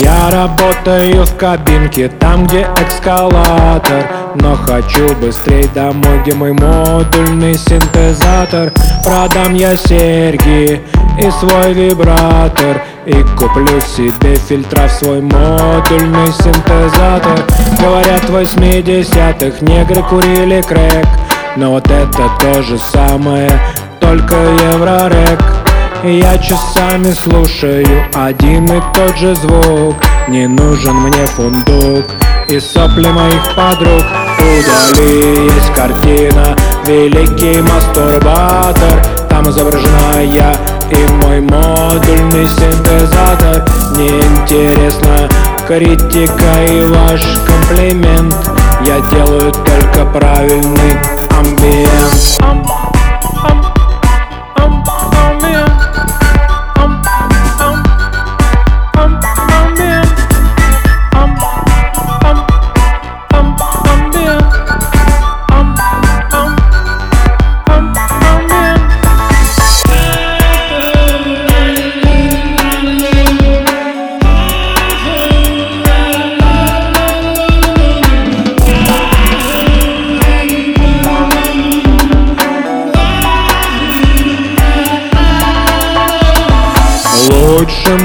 Я работаю в кабинке, там где эскалатор Но хочу быстрей домой, где мой модульный синтезатор. Продам я серьги и свой вибратор И куплю себе фильтра в свой модульный синтезатор. Говорят, в 80-х негры курили крэк Но вот это то же самое, только еврорек. Я часами слушаю один и тот же звук Не нужен мне фундук и сопли моих подруг. Удали, есть картина, великий мастурбатор Там изображена я и мой модульный синтезатор. Неинтересна критика и ваш комплимент. Я делаю только правильный амбиент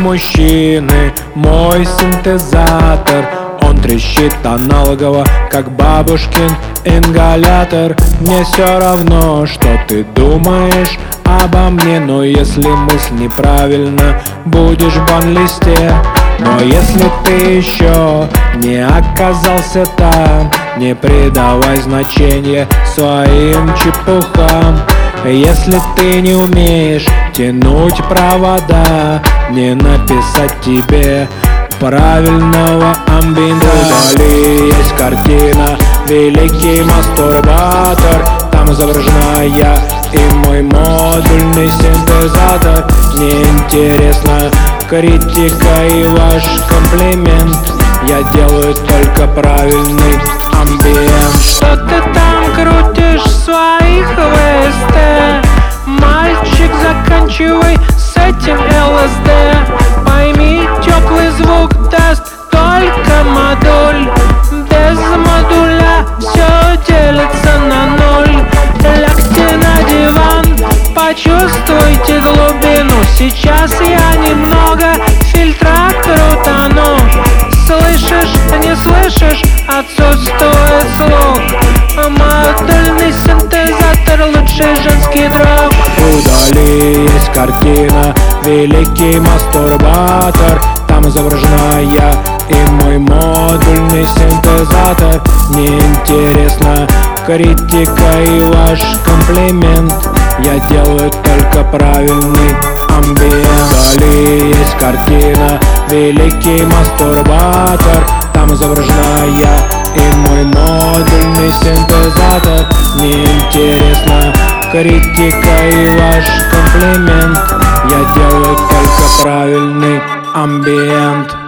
мужчины. Мой синтезатор. Он трещит аналогово, как бабушкин ингалятор. Мне все равно, что ты думаешь обо мне. Но если мысль неправильно, будешь в бан-листе. Но если ты еще не оказался там Не придавай значения своим чепухам Если ты не умеешь тянуть провода Не написать тебе правильного амбинта Вдали есть картина, великий мастурбатор Там изображена я и мой модульный синтезатор. Неинтересно критика и ваш комплимент. Я делаю только правильный Сейчас я немного фильтра крутану. Слышишь, не слышишь, отсутствует слух Модульный синтезатор, лучший женский друг Удали есть картина, великий мастурбатор. Там изображена я и мой модульный синтезатор. Неинтересна критика и ваш комплимент Я делаю только правильный амбиент. Вдали есть картина, великий мастурбатор. Там изображена я и мой модульный синтезатор. Неинтересна критика и ваш комплимент. Я делаю только правильный амбиент